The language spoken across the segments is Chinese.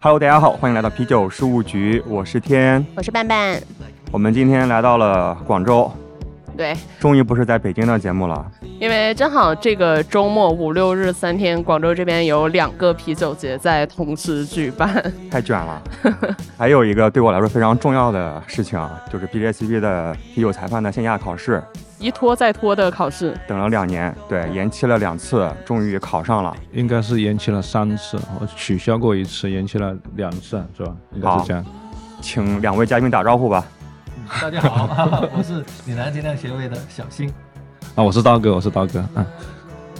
Hello，大家好，欢迎来到啤酒事务局，我是天。我是半半。我们今天来到了广州，对，终于不是在北京的节目了。因为正好这个周末五六日三天，广州这边有两个啤酒节在同时举办。太卷了。还有一个对我来说非常重要的事情，就是 BJCP 的啤酒裁判的线下考试，一拖再拖的考试。等了两年，对，延期了两次，终于考上了。应该是延期了三次，我取消过一次，延期了两次，是吧？应该是这样。请两位嘉宾打招呼吧。大家好，我是岭南精酿协会的小新。啊，我是刀哥，我是刀哥。嗯，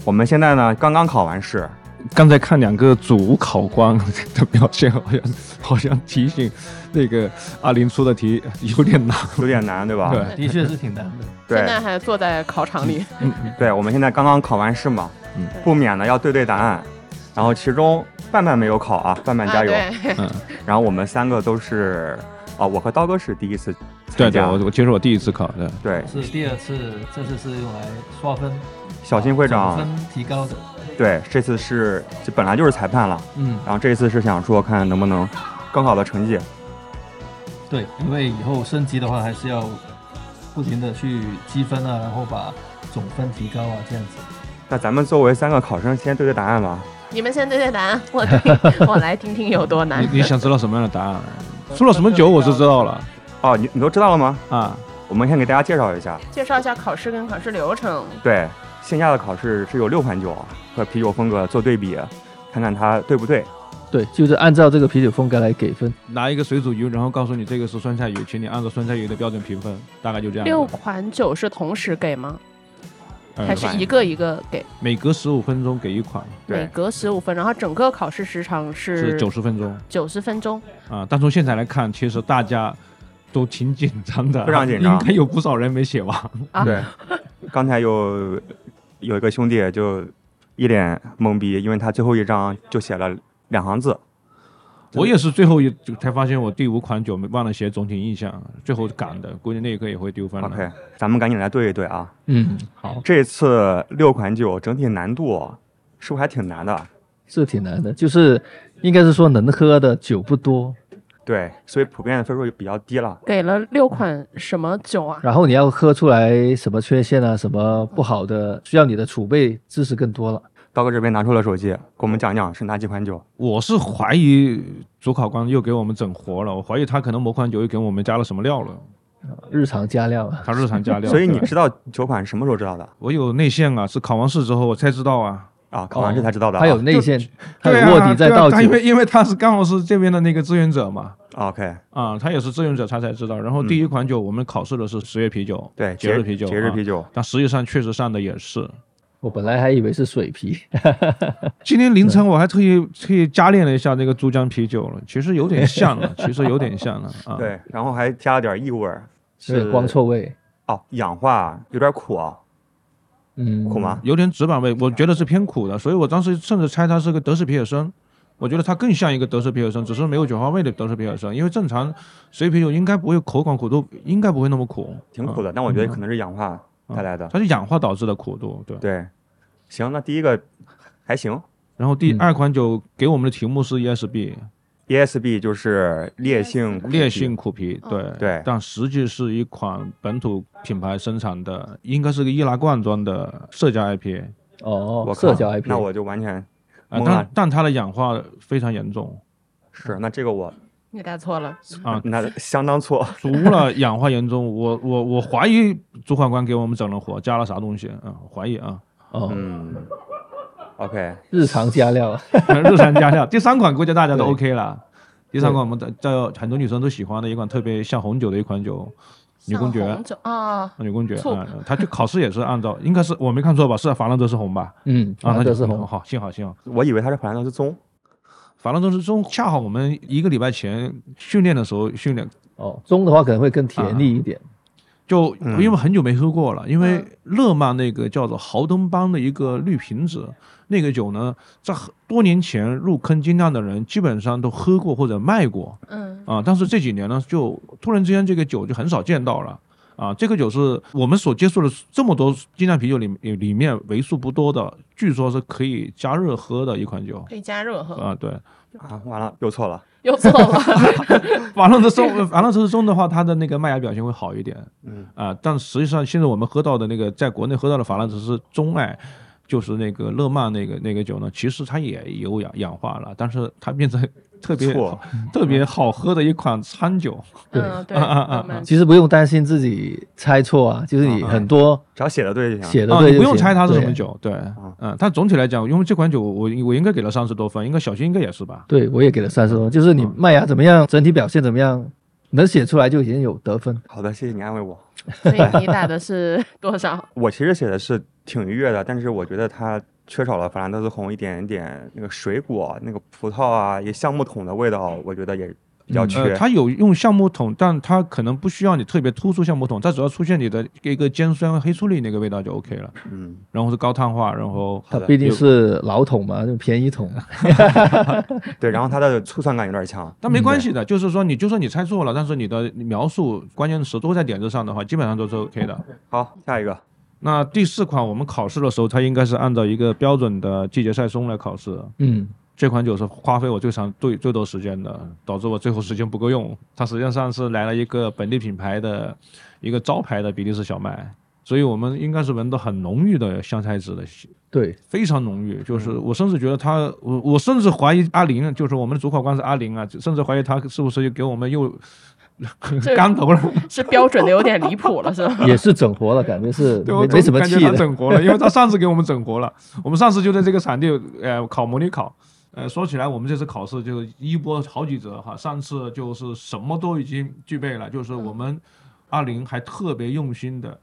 我们现在呢刚刚考完试，刚才看两个主考官 的表现，好像好像提醒那个阿林出的题有点难，有点难，对吧？对，的确是挺难的。对现在还坐在考场里。嗯，对，我们现在刚刚考完试嘛，嗯不免呢要对对答案。然后其中半半没有考啊，半半加油。啊、嗯，然后我们三个都是，啊，我和刀哥是第一次参对对，加。我我其实我第一次考的，对是第二次，这次是用来刷分，小新会长总分提高的。对，这次是这本来就是裁判了，嗯，然后这一次是想说看能不能更好的成绩。对，因为以后升级的话，还是要不停的去积分啊，然后把总分提高啊，这样子。那咱们作为三个考生，先对对答案吧。你们先对对答案，我听，我来听听有多难你。你想知道什么样的答案？出了什么酒我是知道了哦，你你都知道了吗？啊。我们先给大家介绍一下。介绍一下考试跟考试流程。对，线下的考试是有六款酒和啤酒风格做对比，看看它对不对。对，就是按照这个啤酒风格来给分。拿一个水煮鱼，然后告诉你这个是酸菜鱼，请你按照酸菜鱼的标准评分，大概就这样。六款酒是同时给吗？呃还是一个一个给？每隔十五分钟给一款，每对，隔十五分，然后整个考试时长是是九十分钟九十分钟。啊。但从现在来看，其实大家都挺紧张的，非常紧张应该有不少人没写完。啊对，刚才有有一个兄弟就一脸懵逼，因为他最后一张就写了两行字。我也是最后一才发现，我第五款酒没忘了写总体印象，最后赶的，估计那一刻也会丢分了。OK，咱们赶紧来对一对啊。嗯，好，这次六款酒整体难度是不是还挺难的？是挺难的，就是应该是说能喝的酒不多，对，所以普遍的分数就比较低了。给了六款什么酒啊？然后你要喝出来什么缺陷啊，什么不好的，需要你的储备知识更多了。刀哥这边拿出了手机，给我们讲讲是哪几款酒。我是怀疑主考官又给我们整活了，我怀疑他可能某款酒又给我们加了什么料了，日常加料啊，他日常加料。所以你知道酒款什么时候知道的我有内线啊，是考完试之后我才知道啊。啊？考完试才知道的啊。还有内线，他有卧底在对啊倒酒他因，为因为他是刚好是这边的那个志愿者嘛，啊 OK，啊，他也是志愿者，他才知道。然后第一款酒我们考试的是十月啤酒，对，节日啤酒，啊节日啤酒。但实际上确实上的也是。我本来还以为是水啤，今天凌晨 我还特意特意加练了一下那个珠江啤酒了，其实有点像了，其实有点像了啊。对，然后还加了点异味儿，是光臭味。哦，氧化有点苦啊，嗯，苦吗？有点纸板味，我觉得是偏苦的，所以我当时甚至猜它是个德式皮尔森。我觉得它更像一个德式皮尔森，只是没有酒花味的德式皮尔森。因为正常水啤酒应该不会口感苦度，应该不会那么苦，挺苦的，但我觉得可能是氧化带来的。它是氧化导致的苦度，对。对，行，那第一个还行。然后第嗯。二款酒给我们的题目是 ESB，，ESB 就是烈性烈性苦啤，对。对。但实际是一款本土品牌生产的，应该是个易拉罐装的社交 IPA 哦我，社交 IP，那我就完全啊，懵了。但但它的氧化非常严重。是那这个我你答错了。啊，那相当错。除了氧化严重，我我我怀疑主考官给我们整了火，加了啥东西啊？怀疑啊，哦，嗯，OK，日常加料，日常加料。第三款估计大家都 OK 了。第三款我们的叫很多女生都喜欢的一款特别像红酒的一款酒，女公爵红酒啊，女公爵醋啊，他就考试也是按照，应该是我没看错吧？是法兰德是红吧？嗯，法兰德是红，好，幸好幸好。我以为它是法兰德是棕。法兰中是中恰好我们一个礼拜前训练的时候训练，哦，中的话可能会更甜腻一点，就嗯。因为很久没喝过了，因为嗯。乐曼那个叫做豪登邦的一个绿瓶子，那个酒呢，在很多年前入坑精酿的人基本上都喝过或者卖过。嗯。啊，但是这几年呢，就突然之间这个酒就很少见到了。啊，这个酒是我们所接触的这么多精酿啤酒里里里面为数不多的，据说是可以加热喝的一款酒可以加热喝，啊。对，啊，完了又错了。又错了。法兰特中，法兰特松的话，它的那个麦芽表现会好一点。嗯啊，但实际上现在我们喝到的那个，在国内喝到的法兰特是中艾，就是那个勒曼那个那个酒呢，其实它也有氧氧化了，但是它变成特别错特别好喝的一款餐酒。对其实不用担心自己猜错啊，就是你很多只要写的对就行。啊，写的对不用猜它是什么。酒，对，嗯，但总体来讲，因为这款酒我我应该给了三十多分，应该小新应该也是吧？对，我也给了三十多，就是你麦芽怎么样，整体表现怎么样，能写出来就已经有得分。好的，谢谢你安慰我。所以你打的是多少？我其实写的是挺愉悦的，但是我觉得它缺少了法兰德斯红一点点那个水果、那个葡萄啊，也橡木桶的味道，我觉得也比较缺。呃，它有用橡木桶，但它可能不需要你特别突出橡木桶，它只要出现你的一个尖酸黑醋栗那个味道就 OK 了。嗯，然后是高碳化，然后好的它毕竟是老桶嘛，就便宜桶。对，然后它的醋酸感有点强。但没关系的，就是说你就算你猜错了，但是你的描述关键词都在点子上的话，基本上都是 OK 的。好，下一个。那第四款我们考试的时候，它应该是按照一个标准的季节赛松来考试。嗯，这款酒是花费我最长最最多时间的，导致我最后时间不够用。它实际上是来了一个本地品牌的一个招牌的比利时小麦，所以我们应该是闻到很浓郁的香菜籽的对，非常浓郁，就是我甚至觉得他，我我甚至怀疑阿林，就是我们的主考官是阿林啊，甚至怀疑他是不是又给我们又这干头了，是标准的有点离谱了，是吧？也是整活了，感觉是对，没没什么感觉他气的。整活了，因为他上次给我们整活了，我们上次就在这个场地呃考模拟考。呃，说起来，我们这次考试就是一波好几折哈。上次就是什么都已经具备了，就是我们阿林还特别用心的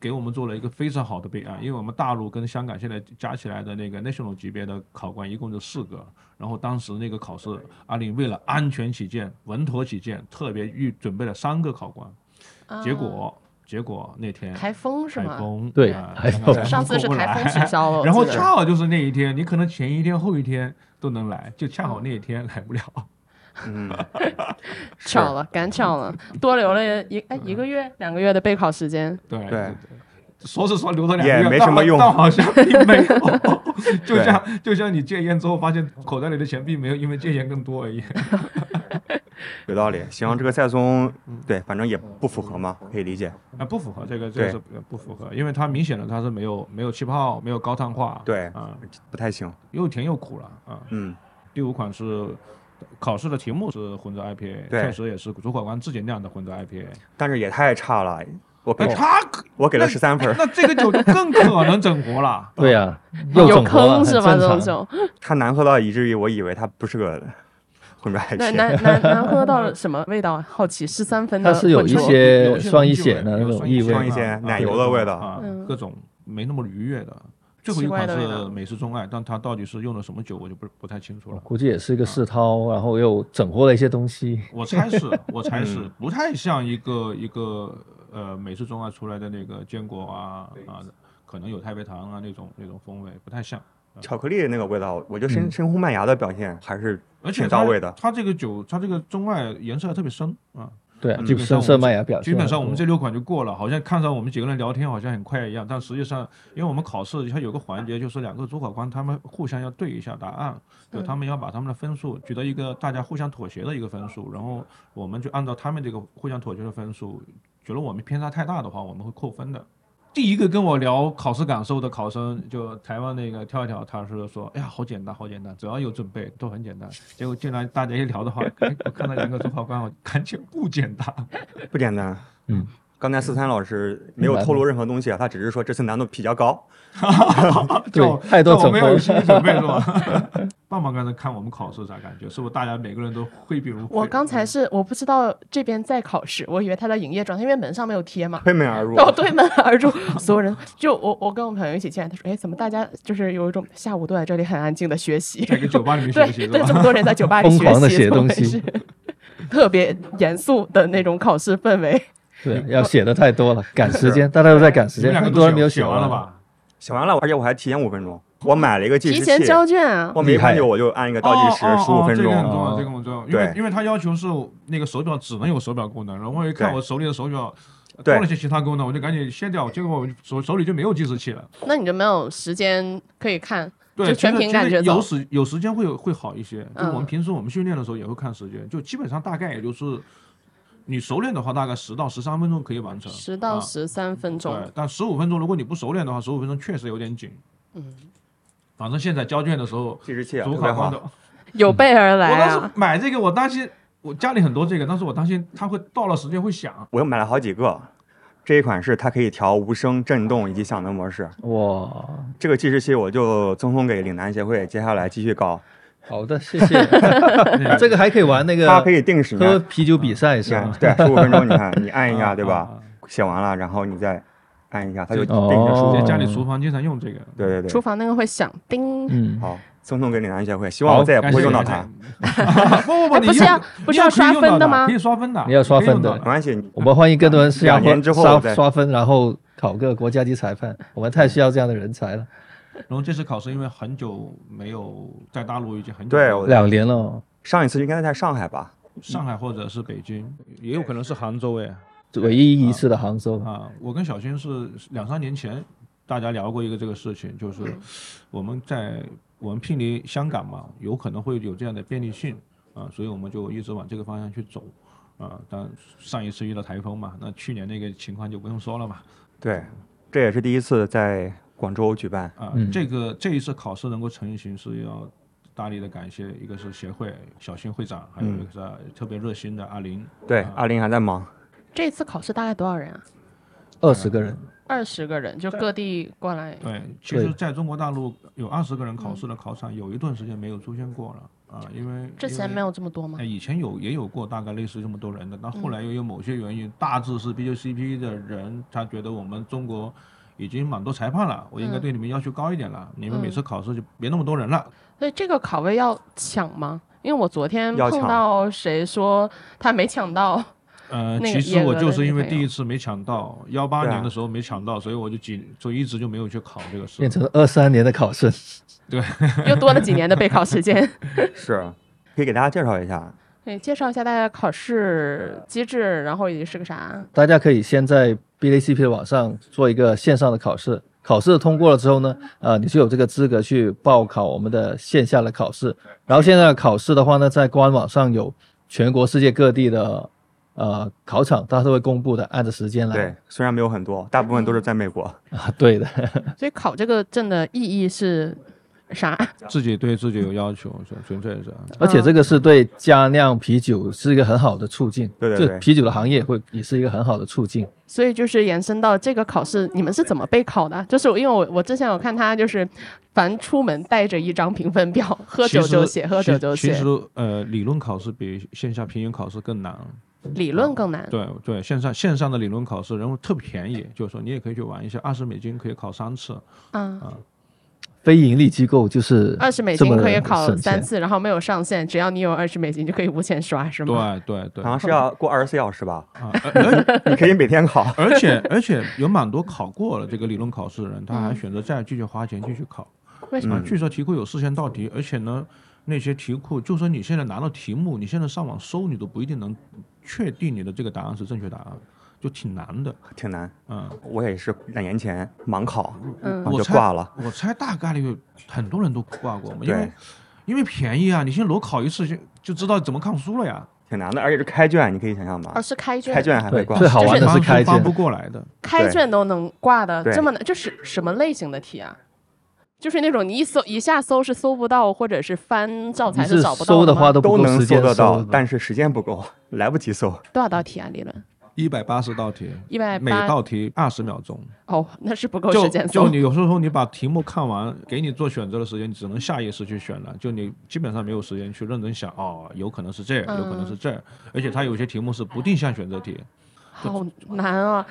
给我们做了一个非常好的备案，因为我们大陆跟香港现在加起来的那个 national 级别的考官一共就四个，然后当时那个考试，阿里为了安全起见、稳妥起见，特别预准备了三个考官，结果结果那天啊台风是吗？台风对啊上次是台风取消了，然后恰好就是那一天，你可能前一天后一天都能来，就恰好那一天来不了。嗯，巧了，赶巧了，多留了一哎一个月两个月的备考时间。对对对，说是说留了两个也月，没什么用但但好像并 没有。就像就像你戒烟之后发现口袋里的钱并没有因为戒烟更多而已。有道理。行，这个赛松，对，反正也不符合嘛，可以理解。啊，不符合这个，这个是不符合，因为它明显的它是没有没有气泡，没有高碳化，对啊，不太行。又甜又苦了啊。嗯，第五款是考试的题目是混浊 IPA，确实也是主考官自己酿的混浊 IPA。但是也太差了，我给那他我给了十三分儿。那这个酒就更可能整活了。对呀、又有坑是吧？很正常。这种酒，它难喝到以至于我以为他不是个混合那 IPA。难难难喝到什么味道啊？好奇，十三分的它是有一些有一双乙酰的那种异味双一些啊奶油的味道啊嗯，各种没那么愉悦的。最后一款是美式中爱，但它到底是用的什么酒，我就不不太清楚了。估计也是一个世涛，然后又整活了一些东西。我猜是，我猜是嗯不太像一个一个呃美式中爱出来的那个坚果啊啊，可能有太妃糖啊那种那种风味，不太像。巧克力那个味道，我觉得深深烘麦芽的表现还是而且到位的。它这个酒，它这个中爱颜色还特别深啊。对基本上色麦芽表现。基本上我们这六款就过了，好像看上我们几个人聊天好像很快一样，但实际上，因为我们考试它有个环节，就是两个主考官他们互相要对一下答案，就他们要把他们的分数举到一个大家互相妥协的一个分数，然后我们就按照他们这个互相妥协的分数，觉得我们偏差太大的话，我们会扣分的。第一个跟我聊考试感受的考生，就台湾那个跳一跳，他是说：“哎呀，好简单，好简单，只要有准备都很简单。”结果进来大家一聊的话，哎我看到两个主考官，我感觉不简单。不简单。嗯，刚才思三老师没有透露任何东西啊，他只是说这次难度比较高。就 对太多就我没有心理准备是吧？棒棒刚才看我们考试啥感觉？是不是大家每个人都挥笔如我刚才是我不知道这边在考试，我以为他在营业状态，因为门上没有贴嘛。推门而入。哦，对门而入，所有人就我我跟我朋友一起进来，他说：“哎，怎么大家就是有一种下午都在这里很安静的学习？在酒吧里面对学习是对，这吧？么多人在酒吧里疯狂地学习，写东西特别严肃的那种考试氛围。对，要写的太多了，赶时间，大家都在赶时间，你们两个很多人没有写写完。了吧？写完了，而且我还提前五分钟，我买了一个计时器，提前交卷啊，我没看就我就按一个倒计时十五分钟。这个很重钟。要，这个很重要，因为对。因为他要求是那个手表只能有手表功能，然后我一看我手里的手表多了些其他功能，我就赶紧卸掉，结果我手手里就没有计时器了。那你就没有时间可以看，对，就全凭感觉走。有时有时间会有会好一些。就我们嗯。平时我们训练的时候也会看时间，就基本上大概也就是你熟练的话，大概十到十三分钟可以完成。十到啊十三分钟。对，但十五分钟如果你不熟练的话，十五分钟确实有点紧。嗯，反正现在交卷的时候，计时器啊主考官的，，有备而来我当时啊！买这个，我担心我家里很多这个，但是我担心它会到了时间会响。我又买了好几个。这一款是它可以调无声、震动以及响的模式。哇，这个计时器我就赠送给岭南协会，接下来继续搞。好的，谢谢。这个还可以玩那它可个以定时，喝啤酒比赛是吧？对，十五分钟，你看，你按一下，对吧？写完了，然后你再按一下，它就定哦时十五在分钟。家里厨房经常用这个。对对对，厨房那个会响叮，嗯，好，赠送给岭南协会，希望我再也不会用到它。不不不，不是要不是要刷分的吗可以刷分的，你要刷分的没关系，你我们欢迎更多人是要两年之后刷再刷分，然后考个国家级裁判。我们太需要这样的人才了，然后这次考试因为很久没有在大陆，已经很久两年了，上一次应该在上海吧？上海或者是北京，也有可能是杭州哎。唯一一次的杭州。啊，我跟小新是两三年前大家聊过一个这个事情，就是我们在我们聘离香港嘛，有可能会有这样的便利性啊，所以我们就一直往这个方向去走啊。但上一次遇到台风嘛，那去年那个情况就不用说了嘛对，这也是第一次在广州举办。啊，嗯这个这一次考试能够成型是要。大力的感谢，一个是协会小新会长，还有一个是特别热心的阿林。对啊，阿林还在忙。这次考试大概多少人啊？二十个人，二十个人，就各地过来。对，其实在中国大陆有二十个人考试的考场，有一段时间没有出现过了啊，因为之前没有这么多吗哎，？以前有也有过大概类似这么多人的，但后来又有某些原因，大致是 BJCP 的人他觉得我们中国已经蛮多裁判了，我应该嗯对你们要求高一点了，你们每嗯次考试就别那么多人了。所以这个考位要抢吗？因为我昨天碰到谁说他没抢到，呃，其实我就是因为第一次没抢到，幺八年的时候没抢到，所以我就几就一直就没有去考这个试变。成二三年的考试，对。又多了几年的备考时间。是，可以给大家介绍一下。对，介绍一下大家考试机制，然后以及是个啥？大家可以先在 BACP 的网上做一个线上的考试，考试通过了之后呢，呃，你就有这个资格去报考我们的线下的考试。然后现在的考试的话呢，在官网上有全国世界各地的呃考场，它都会公布的，按照时间来。对，虽然没有很多，大部分都是在美国。啊，对的，所以考这个证的意义是啥？自己对自己有要求，是纯粹是。而且这个是对加酿啤酒是一个很好的促进，对对对啤酒的行业会也是一个很好的促进。所以就是延伸到这个考试，你们是怎么备考的？就是因为我我之前有看他，就是凡出门带着一张评分表，喝酒就写，喝酒就写其实，呃，理论考试比线下平原考试更难。理论更难。对对，线上线上的理论考试，然后特别便宜，就是说你也可以去玩一下，二十美金可以考三次。嗯，非盈利机构就是二十美金可以考三次，然后没有上限，只要你有二十美金就可以无限刷，是吗？对对对，好像是要过二十四小时吧？啊，而而 你可以每天考。而且而且有蛮多考过了这个理论考试的人，他还嗯选择再继续花钱继续考。为什么？啊，据说题库有事先道题，而且呢，那些题库，就说你现在拿到题目，你现在上网搜，你都不一定能确定你的这个答案是正确答案，就挺难的。挺难。嗯，我也是两年前盲考，嗯我就挂了。我猜大概率很多人都挂过嘛，因为，因为便宜啊，你先裸考一次就就知道怎么看书了呀。挺难的，而且是开卷，你可以想象吧哦，？是开卷，开卷还会挂对最。好玩的是开卷不，过来的。开卷都能挂的这么难，这是什么类型的题啊？就是那种你一搜一下搜是搜不到，或者是翻教材你是找不到的话都能够时间搜得到，但是时间不够，来不及搜。多少道题啊？理论一百八十道题，一百每道题二十秒钟。哦，那是不够时间就就。你有时候你把题目看完，给你做选择的时间，你只能下意识去选了，就你基本上没有时间去认真想，哦，有可能是这儿，有可能是这儿，而且它有些题目是不定向选择题，好难啊！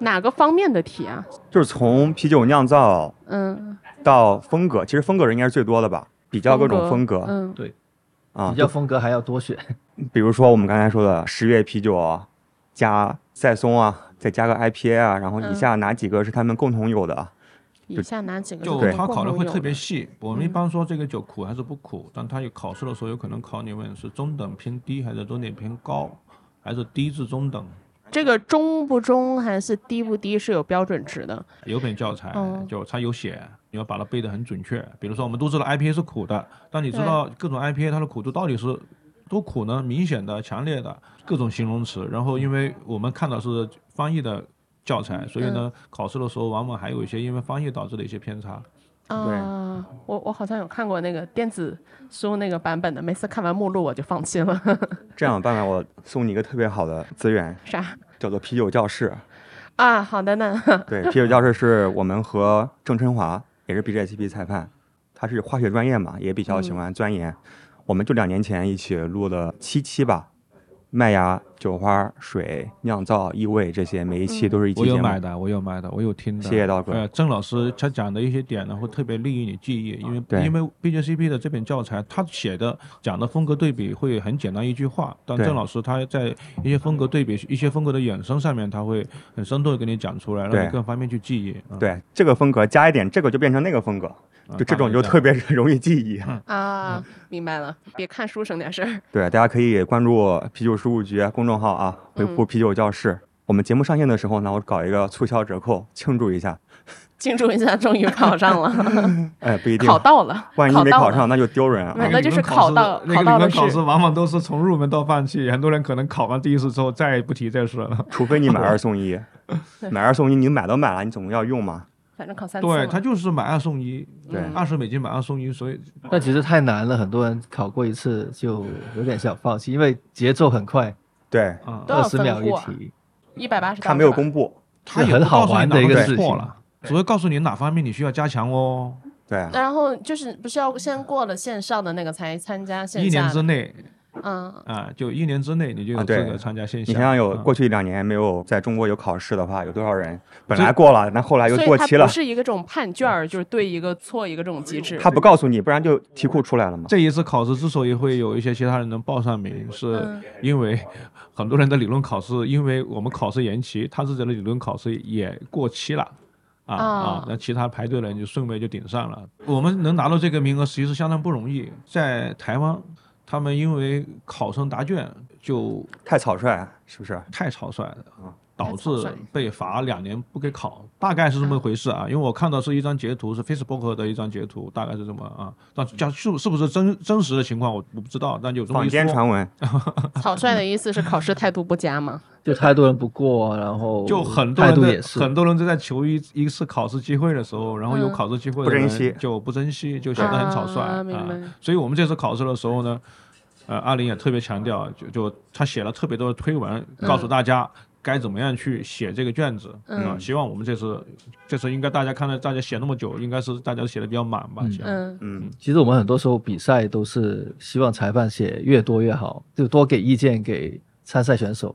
哪个方面的题啊？就是从啤酒酿造嗯，到风格，其实风格应该是最多的吧？比较各种风格嗯，对啊比，较风格还要多选。比如说我们刚才说的十月啤酒，加赛松啊，再加个 IPA 啊，然后以嗯下哪几个是他们共同有的？以下哪几个？就他考的会特别细。我们一嗯般说这个酒苦还是不苦，但他有考试的时候有可能考你问是中等偏低，还是中等偏高，还是低至中等。这个中不中还是低不低是有标准值的。有本教材哦就它有写，你要把它背得很准确。比如说我们都知道 IPA 是苦的，但你知道各种 IPA 它的苦度到底是多苦呢？明显的、强烈的各种形容词。然后因为我们看到是翻译的教材，所以呢，考试的时候往往还有一些因为翻译导致的一些偏差。啊，我我好像有看过那个电子书那个版本的，每次看完目录我就放弃了。这样办法，我送你一个特别好的资源，啥叫做啤酒教室。啊？好的呢。对，啤酒教室是我们和郑春华，也是 BJCP 裁判，他是化学专业嘛，也比较喜欢钻研。我们就两年前一起录了七期吧，麦芽、酒花、水、酿造、异味这些，每一期都是一期我有。买的，我有买的，我有听的。谢谢刀哥呃，郑老师他讲的一些点呢，会特别利于你记忆，因为对因为 BJCP 的这本教材，他写的讲的风格对比会很简单一句话，但郑老师他在一些风格对比、一些风格的衍生上面，他会很生动的给你讲出来，让你更方便去记忆。嗯，对这个风格加一点，这个就变成那个风格，啊就这种就特别 容易记忆。啊，明白了，别看书省点事儿。对，大家可以关注啤酒事务局公众号啊，回复“啤酒教室”。我们节目上线的时候呢，我搞一个促销折扣，庆祝一下。庆祝一下，终于考上了，哎，不一定，考到了，万一考到了没考上，那就丢人啊那。就是考到那个考到的考试往往都是从入门到放弃，很多人可能考完第一次之后再也不提这事了。除非你买二送一，买二送一，你买都买了，你总共要用嘛？反正考三次对，嘛他就是买二送一，对嗯二十美金买二送一，所以那其实太难了，很多人考过一次就有点想放弃，因为节奏很快，对，二十秒一题。一百八十，他没有公布。他也很好玩的一个事情了，只会告诉你哪方面你需要加强哦。对啊，然后就是不是要先过了线上的那个才参加线一下一？年之内嗯，啊，就一年之内你就有资格参加线下。你想想，有啊过去两年没有在中国有考试的话，有多少人本来过了，那后来又过期了不？是一个这种判卷儿，就是对一个错一个这种机制。他不告诉你，不然就题库出来了嘛。这一次考试之所以会有一些其他人能报上名，是嗯因为很多人的理论考试，因为我们考试延期，他自己的理论考试也过期了。啊啊啊！那其他排队的人就顺位就顶上了。我们能拿到这个名额，其实相当不容易。在台湾，他们因为考生答卷就太草率，是不是？太草率了啊，导致被罚两年不给考，大概是这么回事啊。因为我看到是一张截图，是 Facebook 的一张截图，大概是这么啊。但讲是是不是真真实的情况，我我不知道，但有这么坊一说。间传闻，草率的意思是考试态度不佳吗？就太多人不过，然后就很多态人在度也是很多人都在求一一次考试机会的时候，然后有嗯考试机会的人不珍惜就不珍惜，就显得很草率啊所以我们这次考试的时候呢，呃，阿林也特别强调，就就他写了特别多的推文，告诉大家该怎么样去写这个卷子啊、嗯希望我们这次这次应该大家看到大家写那么久，应该是大家写的比较满吧？嗯嗯嗯，其实我们很多时候比赛都是希望裁判写越多越好，就多给意见给参赛选手。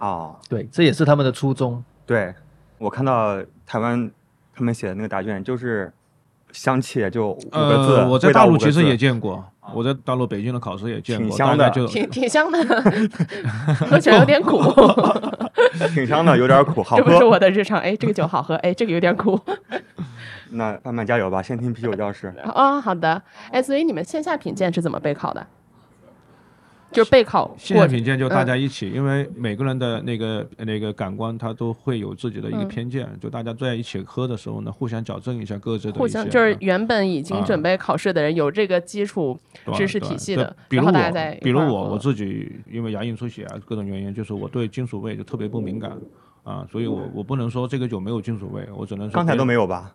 哦，对，这也是他们的初衷。对，我看到台湾他们写的那个答卷，就是香气就五个字，呃，我在大陆其实也见过，我在大陆北京的考试也见过，挺香的就挺挺香的，喝起来有点苦，挺香的，有点苦，好 这不是喝。我的日常。哎，这个酒好喝，哎，这个有点苦。那慢慢加油吧，先听啤酒教室。哦，好的。哎，所以你们线下品鉴是怎么备考的？就是备考线下品鉴就大嗯家一起，因为每个人的那个那个感官，他都会有自己的一个嗯偏见，就大家在一起喝的时候呢，互相矫正一下各自的互相就是啊原本已经啊准备考试的人有这个基础知识体系的，比如然后大家在我，比如我我自己因为牙龈出血啊各种原因，就是我对金属味就特别不敏感啊，所以我我不能说这个酒没有金属味，我只能说刚才都没，有吧？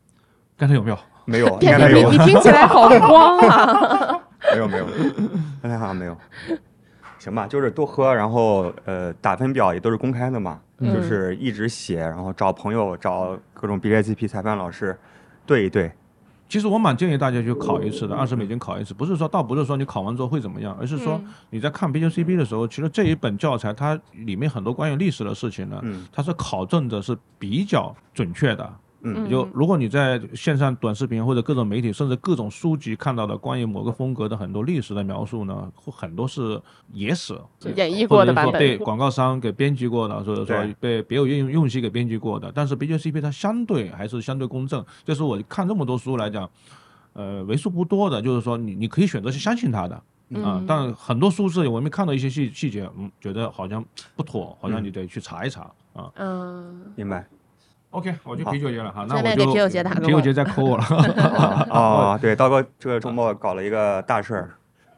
刚才有没有？没有，应天天该没有你你，听起来好 慌啊！没有没有，刚才好像没有。行吧，就是多喝，然后呃，打分表也都是公开的嘛，嗯。就是一直写，然后找朋友，找各种 BJCP 裁判老师对一对。其实我蛮建议大家去考一次的，二十美金考一次，不是说倒不是说你考完之后会怎么样，而是说嗯。你在看 BJCP 的时候，其实这一本教材它里面很多关于历史的事情呢，嗯。它是考证的是比较准确的嗯就如果你在线上短视频或者各种媒体，甚至各种书籍看到的关于某个风格的很多历史的描述呢，会很多是野史，演绎或过的版者是说被。广告商给编辑过的，或者说被别有用用心给编辑过的。但是 BJCP 它相对还是相对公正，就是我看这么多书来讲，呃，为数不多的，就是说你你可以选择去相信它的。啊、嗯但很多书是我们看到一些细细节，嗯，觉得好像不妥，好像你得去查一查啊。嗯，明白。OK，我去啤酒节了哈，那我就啤酒节打个啤酒节再扣我了。哦，对，刀哥这个周末搞了一个大事儿，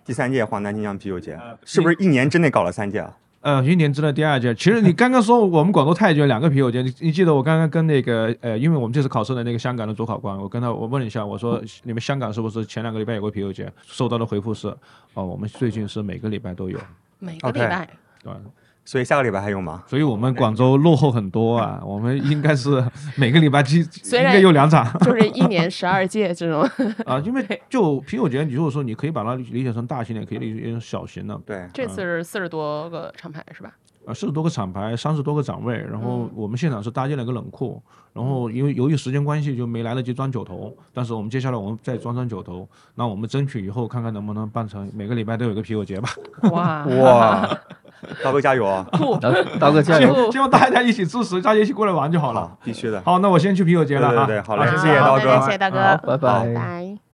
第三届华南金江啤酒节，是不是一年之内搞了三届啊？呃，一年之内第二届。其实你刚刚说我们广州太卷两个啤酒节，你你记得我刚刚跟那个呃，因为我们这次考试的那个香港的主考官，我跟他我问了一下，我说你们香港是不是前两个礼拜有个啤酒节？收到的回复是，哦，我们最近是每个礼拜都有，每个礼拜对吧？所以下个礼拜还有吗？所以我们广州落后很多啊，我们应该是每个礼拜基虽然应该有两场。就是一年十二届这种。啊，因为就啤酒节，你如果说你可以把它理解成大型的，也可以理解成小型的，对，这次是四十多个厂牌是吧？啊，四十多个厂牌，三十多个展位，然后嗯。我们现场是搭建了一个冷库，然后因为由于时间关系就没来得及装酒头，但是我们接下来我们再装上酒头，那我们争取以后看看能不能办成每个礼拜都有个啤酒节吧，哇。哇，刀哥加油啊！刀哥加希油！望希望大家一起支持，大家一起过来玩就好了。好，必须的。好，那我先去啤酒节了啊。对对对好嘞谢谢谢刀哥谢谢刀哥，好，拜拜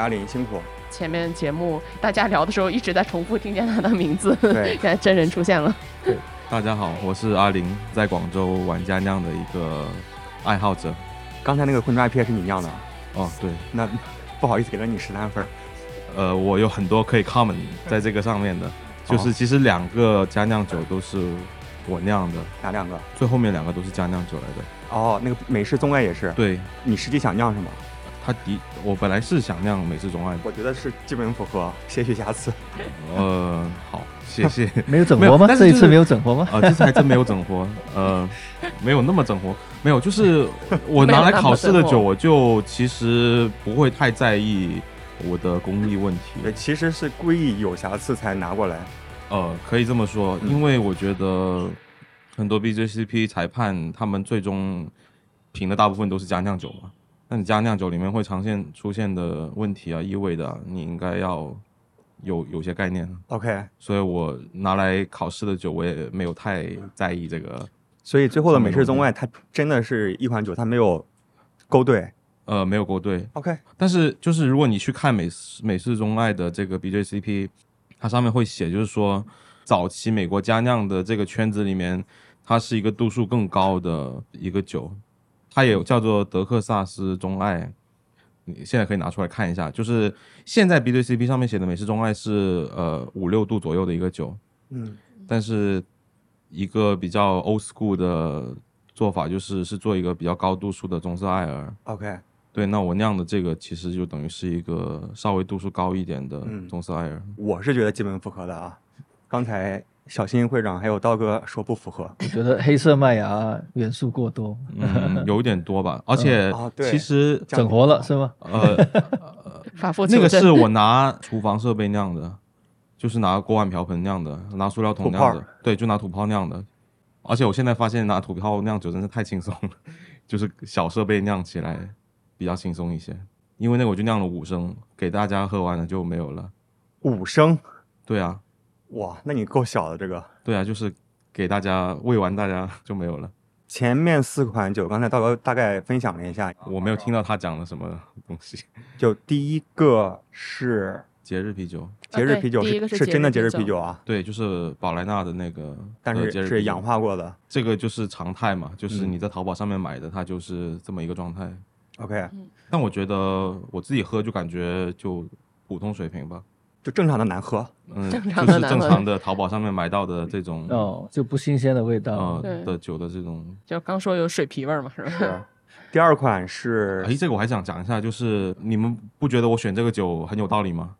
阿林辛苦。前面节目大家聊的时候一直在重复听见他的名字，对 现在真人出现了。对大家好，我是阿林，在广州玩家酿的一个爱好者。刚才那个混装 IPA 是你酿的，哦，对，那不好意思给了你十三分。呃，我有很多可以 comment 在这个上面的，就是其实两个家酿酒都是我酿的，哪两个？最后面两个都是家酿酒来的。哦，那个美式棕艾也是。对，你实际想酿什么？它的我本来是想酿美式中艾的，我觉得是基本符合，些许瑕疵。呃，好，谢谢。没有整活吗？这一次没有整活吗？啊，这次还真没有整活，呃，没有那么整活，没有，就是 我拿来考试的酒，我就其实不会太在意我的工艺问题。对，其实是故意有瑕疵才拿过来。呃，可以这么说，嗯因为我觉得很多 BJCP 裁判他们最终评的大部分都是家酿酒嘛。那你加酿酒里面会常现出现的问题啊、异味的啊，你应该要有有些概念。OK，所以我拿来考试的酒，我也没有太在意这个。所以最后的美式中外，它真的是一款酒，它没有勾兑。呃，没有勾兑，OK，但是就是如果你去看美式美式中外的这个 BJCP，它上面会写，就是说早期美国佳酿的这个圈子里面，它是一个度数更高的一个酒，它也有叫做德克萨斯钟爱。你现在可以拿出来看一下，就是现在 BJCP 上面写的美式钟爱是呃五六度左右的一个酒，嗯，但是一个比较 old school 的做法就是是做一个比较高度数的棕色艾尔。OK，对，那我酿的这个其实就等于是一个稍微度数高一点的嗯棕色艾尔。我是觉得基本符合的啊。刚才小新会长还有道哥说不符合。我觉得黑色麦芽元素过多，嗯，有一点多吧。而且哦其实整活了是吗？呃，反复那个是我拿厨房设备酿的，就是拿锅碗瓢盆酿的，拿塑料桶酿的，对，就拿土炮酿的。而且我现在发现拿土炮酿酒真是太轻松了，就是小设备酿起来比较轻松一些。因为那个我就酿了五升，给大家喝完了就没有了。五升，对啊，哇，那你够小的这个。对啊，就是给大家喂完大家 就没有了。前面四款酒，刚才大哥大概分享了一下，我没有听到他讲了什么东西。就第一个是节日啤酒，节日啤酒，是节是真的节日日啤酒啊，对，就是宝莱纳的那个，但呃节日啤酒是是氧化过的。这个就是常态嘛，就是嗯你在淘宝上面买的，它就是这么一个状态。OK，但我觉得我自己喝就感觉就普通水平吧，就正常的难喝。嗯，正就是正常的淘宝上面买到的这种哦，就不新鲜的味道。呃对的酒的这种。就刚说有水皮味儿嘛，是吧？是。第二款是哎，这个我还想讲一下，就是你们不觉得我选这个酒很有道理吗？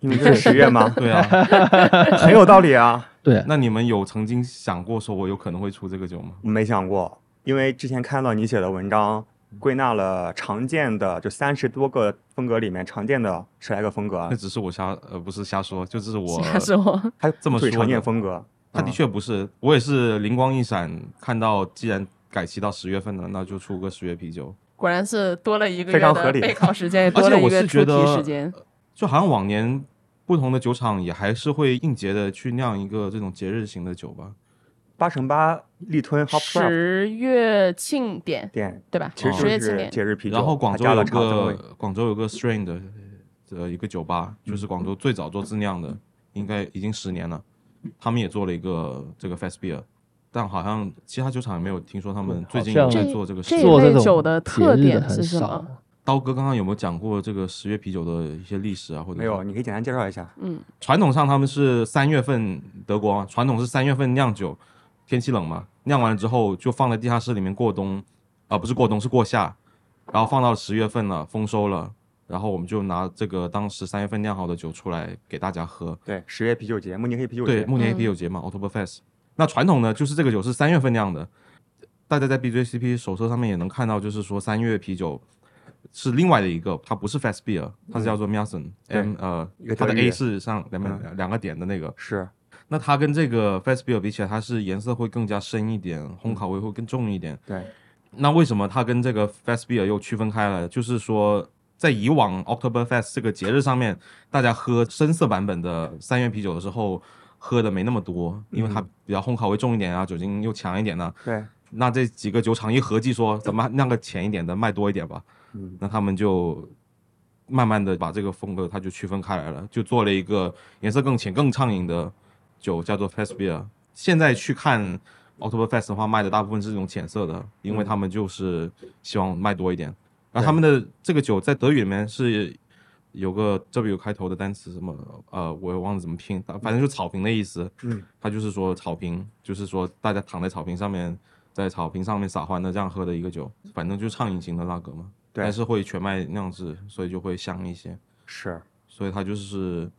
因为这是十月吗？对啊，很有道理啊。对，那你们有曾经想过说我有可能会出这个酒吗？没想过，因为之前看到你写的文章，归纳了常见的就三十多个风格里面常见的十来个风格那，只是我瞎呃不是瞎说，就这是我 瞎说，他这么说最常见的风格。他的嗯确不是，我也是灵光一闪，看到既然改期到十月份了，那就出个十月啤酒。果然是多了一个月非常合理的备考时间，也而且我多了一个出题是觉得时间。就好像往年不同的酒厂也还是会应节的去酿一个这种节日型的酒吧。八乘八力吞 Hop 十月庆典店对吧？其实就是十月庆典节日啤酒，然后广州有还加了长增味个广州有个 Strain 的呃一个酒吧，就是广州最早做自酿的，应该已经十年了。他们也做了一个这个 Fast Beer，但好像其他酒厂也没有听说他们最近有好像在做这个。做这种类酒的特节日点是什么？刀哥刚刚有没有讲过这个十月啤酒的一些历史啊？或者没有，你可以简单介绍一下。嗯，传统上他们是三月份，德国传统是三月份酿酒，天气冷嘛，酿完了之后就放在地下室里面过冬，啊、不是过冬是过夏，然后放到十月份了，丰收了，然后我们就拿这个当时三月份酿好的酒出来给大家喝。对，十月啤酒节，慕尼黑啤酒节。对，慕尼黑嗯。啤酒节嘛、o c t o b e r Fest。那传统呢，就是这个酒是三月份酿的，大家在 BJCP 手册上面也能看到，就是说三月啤酒是另外的一个，它不是 Fast Beer，它是叫做 Mason，嗯 M 呃它的 A 是上两嗯两两个点的那个。是那它跟这个 Fast Beer 比起来，它是颜色会更加深一点，烘烤味会更重一点。对，那为什么它跟这个 Fast Beer 又区分开了？就是说，在以往 October Fest 这个节日上面，大家喝深色版本的三元啤酒的时候，喝的没那么多，因为它比较烘烤味重一点啊，酒精又强一点呢、对，那这几个酒厂一合计说，怎么酿个浅一点的，卖多一点吧？嗯，那他们就慢慢的把这个风格它就区分开来了，就做了一个颜色更浅、更畅饮的酒，叫做 Fast Beer。现在去看 Oktoberfest 的话，卖的大部分是这种浅色的，因嗯为他们就是希望卖多一点。然后他们的这个酒在德语里面是有个 W 开头的单词，什么呃，我也忘了怎么拼，反正就草坪的意思。嗯，它就是说草坪，就是说大家躺在草坪上面，在草坪上面撒欢的这样喝的一个酒，反正就是畅饮型的拉格嘛。对但是会全麦酿制，所以就会香一些。是所以它就是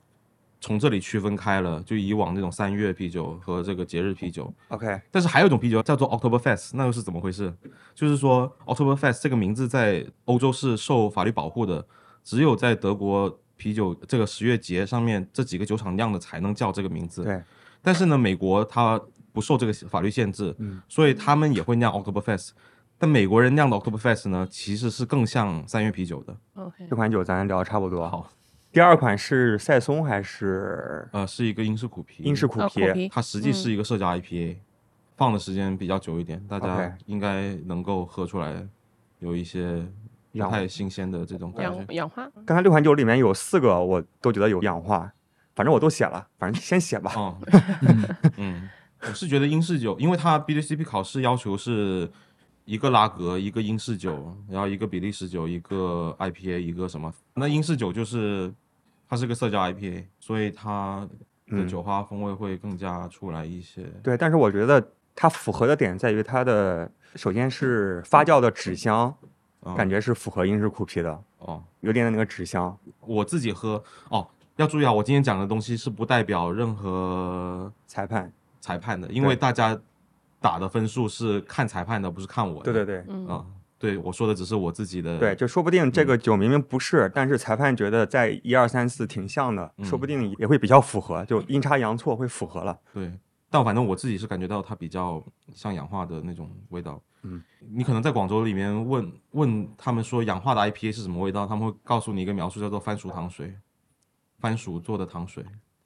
从这里区分开了，就以往那种三月啤酒和这个节日啤酒。OK，但是还有一种啤酒叫做 October Fest，那又是怎么回事？就是说 October Fest 这个名字在欧洲是受法律保护的，只有在德国啤酒这个十月节上面这几个酒厂酿的才能叫这个名字。对，但是呢，美国它不受这个法律限制，嗯所以他们也会酿 October Fest。但美国人酿的 October Fest 呢，其实是更像三月啤酒的。OK，这款酒咱聊得差不多。好，第二款是赛松还是呃，是一个英式苦啤，英式苦啤？哦苦啤它实际是一个社交 IPA，、放的时间比较久一点，大家应该能够喝出来有一些不太新鲜的这种感觉氧。氧化，刚才六款酒里面有四个我都觉得有氧化，反正我都写了，反正先写吧。哦，嗯，我是觉得英式酒，因为它 BJCP 考试要求是一个拉格，一个英式酒，然后一个比利时酒，一个 IPA，一个什么？那英式酒就是它是个社交 IPA，所以它的嗯酒花风味会更加出来一些。对，但是我觉得它符合的点在于它的，首先是发酵的纸香，嗯感觉是符合英式苦啤的，哦，有点那个纸香。我自己喝哦，要注意啊，我今天讲的东西是不代表任何裁判，裁判的，因为大家打的分数是看裁判的，不是看我的。对对对。嗯，啊、对我说的只是我自己的。对，就说不定这个酒明明不是，但是裁判觉得在一二三四挺像的，说不定也会比较符合，就阴差阳错会符合了。对，但反正我自己是感觉到它比较像氧化的那种味道。嗯，你可能在广州里面问问他们说氧化的 IPA 是什么味道，他们会告诉你一个描述叫做番薯糖水，番薯做的糖水。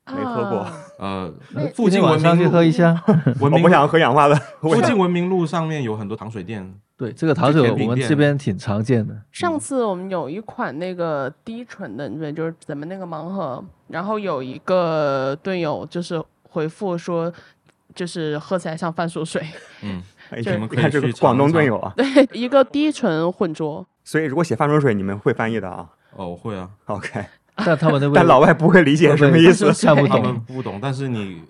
没喝过啊呃，附近文明路去喝一下。文明我不想喝氧化的。附近文明路上面有很多糖水店，对，这个糖水我们这边挺常见的。上次我们有一款那个低醇的，对，就是咱们那个盲盒，然后有一个队友就是回复说，就是喝起来像番薯水，嗯，哎你们可以看这个广东队友啊，对，一个低醇混浊，所以如果写番薯水，你们会翻译的啊。哦，我会啊，OK，但他们但老外不会理解 什么意思。看不他们懂。不懂，但是你，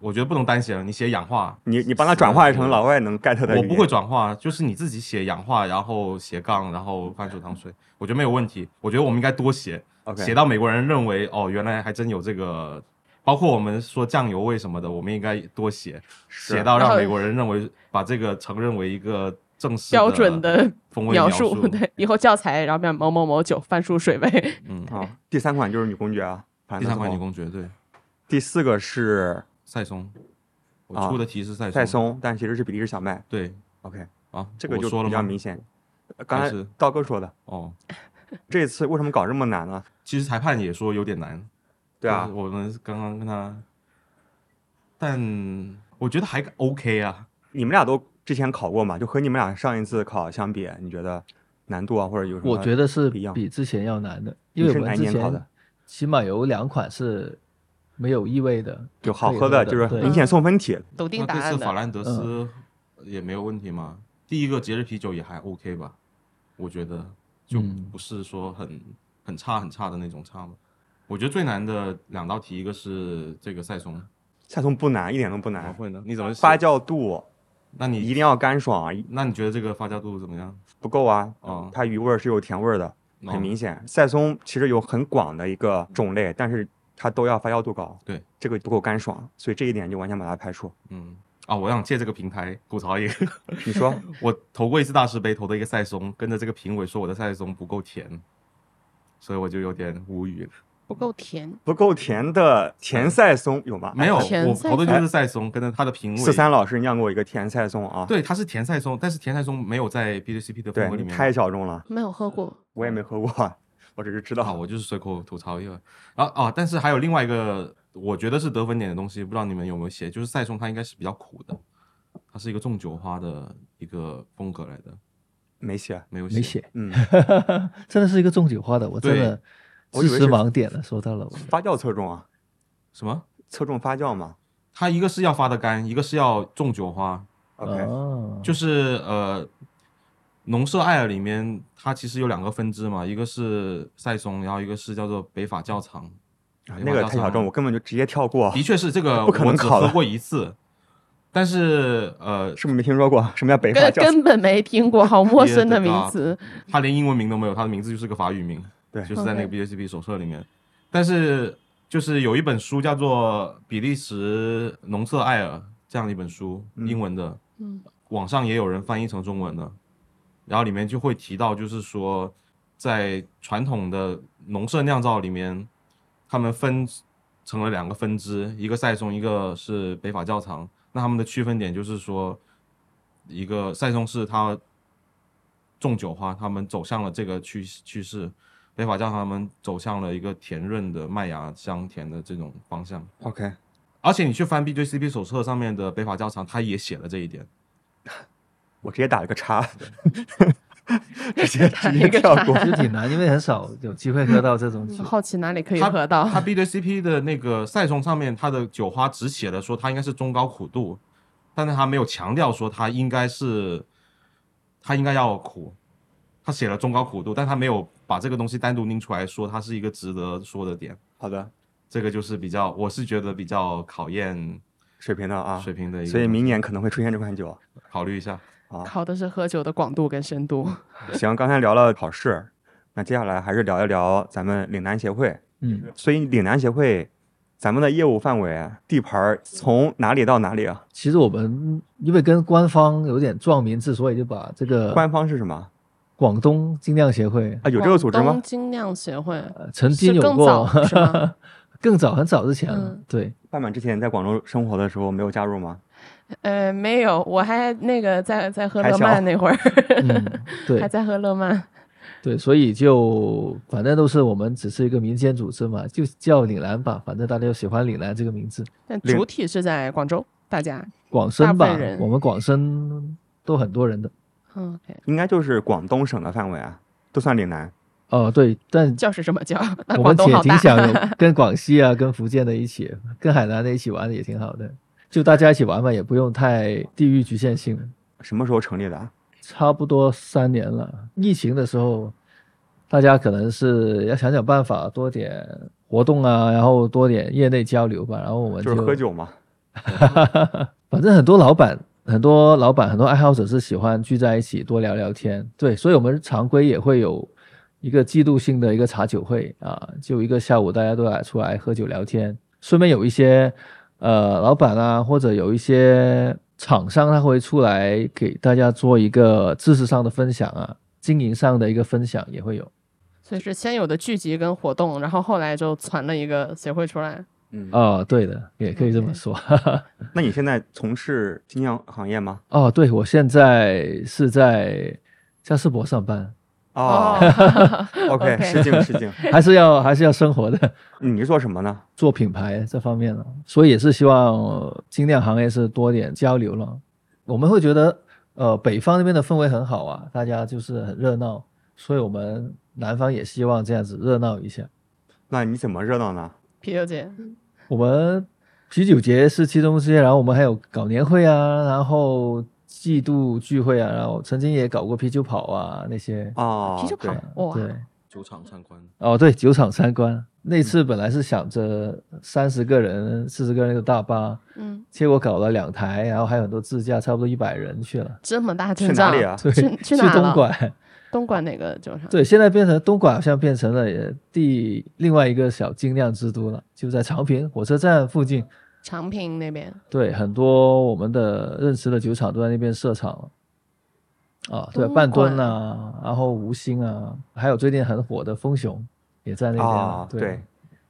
我觉得不能单写了，你写氧化，你你帮他转化成老外能 get 的。我不会转化，就是你自己写氧化，然后斜杠，然后番薯糖水，我觉得没有问题。我觉得我们应该多写 OK 写到美国人认为哦，原来还真有这个。包括我们说酱油味什么的，我们应该多写，写到让美国人认为把这个承认为一个正式标准的风味描述。对，以后教材然后变某某某酒番薯水味，嗯，好。第三款就是女公爵啊，第三款女。公爵对第四个是赛松，我啊出的题是赛赛松，但其实是比利时小麦。对 OK，啊，这个就比较明显。呃刚才道哥说的，哦。这次为什么搞这么难呢？其实裁判也说有点难，对啊，我们刚刚跟他，但我觉得还 OK 啊。你们俩都之前考过嘛？就和你们俩上一次考相比，你觉得难度啊，或者有什么？我觉得是不一样比之前要难的，因为你是之前年考的？起码有两款是没有异味的，就好喝的，就是对明显送分题。笃定那这答案的。次法兰德斯也没有问题吗？第一个节日啤酒也还 OK 吧？我觉得就嗯不是说很很差很差的那种差嘛。我觉得最难的两道题，一个是这个赛松，赛松不难，一点都不怎么难。会呢？你怎么写发？酵度那你一定要干爽，那你觉得这个发酵度怎么样？不够啊。嗯，它余味儿是有甜味儿的，很哦明显。赛松其实有很广的一个种类，但是它都要发酵度高。对，这个不够干爽，所以这一点就完全把它排除。嗯啊，我想借这个平台吐槽一个，你说 我投过一次大师杯，投的一个赛松，跟着这个评委说我的赛松不够甜，所以我就有点无语了。不够甜，不够甜的甜赛松有吗？没有，我投的就是赛松，跟着他的评委。四三老师酿过一个甜赛松啊，对，它是甜赛松，但是甜赛松没有在 BJCP 的风对，格里面。你太小众了，没有喝过。我也没喝过，我只是知道。好，我就是随口吐槽一个。然后啊，但是还有另外一个，我觉得是得分点的东西，不知道你们有没有写，就是赛松它应该是比较苦的，它是一个重酒花的一个风格来的，没写，没有没写，嗯，真的是一个重酒花的，我真的知识我以为是盲点了，说到了。发酵侧重啊，什么？侧重发酵嘛。它一个是要发的干，一个是要种酒花，OK，哦，就是呃，农舍艾尔里面它其实有两个分支嘛，一个是塞松，然后一个是叫做北法教藏。啊那个太小众，我根本就直接跳过。的确是这个，不可能我只考过一次，但是呃，是不是没听说过什么叫北法根教？根本没听过，好陌生的名 词。它连英文名都没有，它的名字就是个法语名，对就是在那个 BJCP 手册里面。但是就是有一本书叫做《比利时农舍艾尔》这样的一本书，嗯英文的，嗯，网上也有人翻译成中文的，然后里面就会提到，就是说在传统的农舍酿造里面，他们分成了两个分支，一个赛松，一个是北法窖藏。那他们的区分点就是说，一个赛松是它种酒花，他们走向了这个趋趋势；北法窖藏他们走向了一个甜润的麦芽香甜的这种方向。OK，而且你去翻 BJCP 手册上面的北法窖藏，他也写了这一点。我直接打了个叉，直接 直接跳过。其实挺难，因为很少有机会喝到这种酒。好奇哪里可以喝到？它 B 对 CP 的那个赛松上面，它的酒花只写了说它应该是中高苦度，但是它没有强调说它应该是它应该要苦，它写了中高苦度，但它没有把这个东西单独拎出来说它是一个值得说的点。好的，这个就是比较，我是觉得比较考验水平的啊，水平的一个，所以明年可能会出现这款酒考虑一下。啊。考的是喝酒的广度跟深度。行，刚才聊了考试，那接下来还是聊一聊咱们岭南协会。嗯，所以岭南协会，咱们的业务范围地盘儿从哪里到哪里啊？其实我们因为跟官方有点撞名字，所以就把这个官方是什么广东精酿协会啊？有这个组织吗广东？精酿协会呃曾经有过？更早很早之前了，嗯对，半满之前在广州生活的时候没有加入吗？呃，没有，我还那个在在喝乐曼那会儿，嗯，对还在喝乐曼。对，所以就反正都是我们只是一个民间组织嘛，就叫岭南吧，反正大家都喜欢岭南这个名字。但主体是在广州，大家。广深吧我们广深都很多人的。嗯，OK，应该就是广东省的范围啊，都算岭南。哦，对，但叫是这么叫，我。们也挺想 跟广西啊、跟福建的一起，跟海南的一起玩的也挺好的，就大家一起玩玩，也不用太地域局限性。什么时候成立的啊？差不多三年了，疫情的时候，大家可能是要想想办法，多点活动啊，然后多点业内交流吧。然后我们就是喝酒嘛。反正很多老板、很多老板、很多爱好者是喜欢聚在一起多聊聊天。对，所以我们常规也会有一个季度性的一个茶酒会啊，就一个下午大家都来出来喝酒聊天，顺便有一些呃老板啊，或者有一些厂商他会出来给大家做一个知识上的分享啊，经营上的一个分享也会有。所以是先有的聚集跟活动，然后后来就传了一个协会出来。嗯，哦，对的，也可以这么说。那你现在从事金融行业吗？哦，对，我现在是在嘉士伯上班，哦，OK，OK 失敬失敬。还是要还是要生活的，你是做什么呢？做品牌这方面了，所以也是希望呃精酿行业是多点交流了。我们会觉得，呃，北方那边的氛围很好啊，大家就是很热闹，所以我们南方也希望这样子热闹一下。那你怎么热闹呢？啤酒节，我们啤酒节是其中之一，然后我们还有搞年会啊，然后季度聚会啊，然后曾经也搞过啤酒跑啊那些。哦，啤酒跑对，哇，对，酒厂参观，哦，对，酒厂参观那次本来是想着三十个人、四十个人的大巴，嗯，结果搞了两台，然后还有很多自驾，差不多一百人去了。这么大去阵仗，哪里啊？对，去去哪了东莞。东莞哪个酒厂？对，现在变成东莞，好像变成了第另外一个小精酿之都了，就在长平火车站附近。长平那边。对，很多我们的认识的酒厂都在那边设厂了。啊，对，半吨呐啊，然后吴兴啊，还有最近很火的风雄也在那边对对，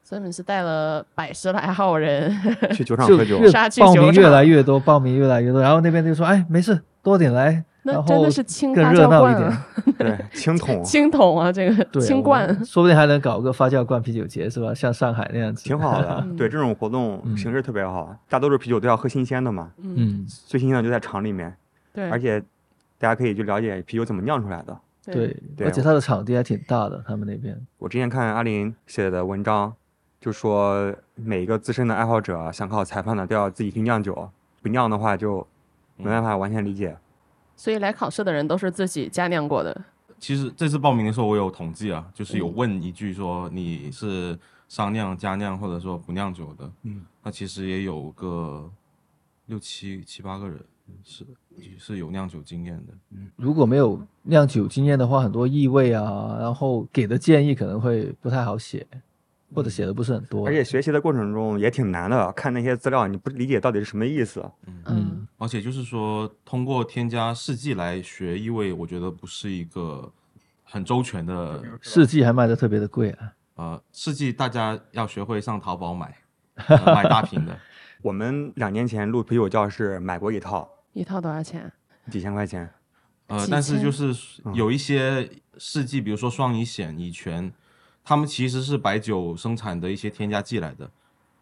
所以你们是带了百十来号人，去酒厂喝酒 越。杀去报名越来越多，报名越来越多，然后那边就说，哎，没事，多点来，那然后真的是热闹一点酵罐啊，对，青 桶青桶啊，这个青罐。说不定还能搞个发酵罐啤酒节，是吧？像上海那样子，挺好的。嗯 对，这种活动嗯形式特别好。大多数啤酒都要喝新鲜的嘛，嗯，嗯，最新鲜的就在厂里面，对，而且大家可以去了解啤酒怎么酿出来的。对，对而且它的场地还挺大的，他们那边。我之前看阿林写的文章，就说每一个资深的爱好者想考裁判的都要自己去酿酒，不酿的话就没办法完全理解。所以来考试的人都是自己加酿过的。其实这次报名的时候，我有统计啊，就是嗯有问一句说你是商酿、加酿或者说不酿酒的，嗯，那其实也有个六七七八个人是是有酿酒经验的。嗯如果没有酿酒经验的话，很多异味啊，然后给的建议可能会不太好写，或者写的不是很多。而且学习的过程中也挺难的，看那些资料你不理解到底是什么意思。嗯，而且就是说，通过添加试剂来学异味，我觉得不是一个很周全的试剂还卖的特别的贵啊。呃试剂，大家要学会上淘宝买，呃买大瓶的。我们两年前录啤酒教室买过一套，一套多少钱？几千块钱。呃，但是就是有一些试剂，比如说双乙酰、乙醛，它们其实是白酒生产的一些添加剂来的。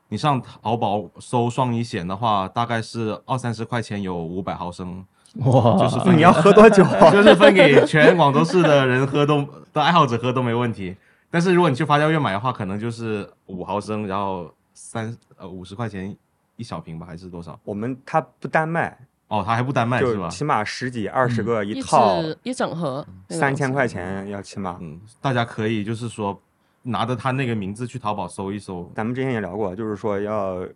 你上淘宝搜双乙酰的话，大概是二三十块钱有五百毫升，哇，就是分你要喝多久？就是分给全广州市的人喝都的爱好者喝都没问题。但是如果你去发酵院买的话，可能就是五毫升，然后三呃五十块钱一小瓶吧，还是多少？我们它不单卖，哦，它还不单卖是吧？起码十几、二十嗯个一一套，支一整盒，三千块。钱要起码。嗯，大家可以就是说拿着他那个名字去淘宝搜一搜。咱们之前也聊过，就是说要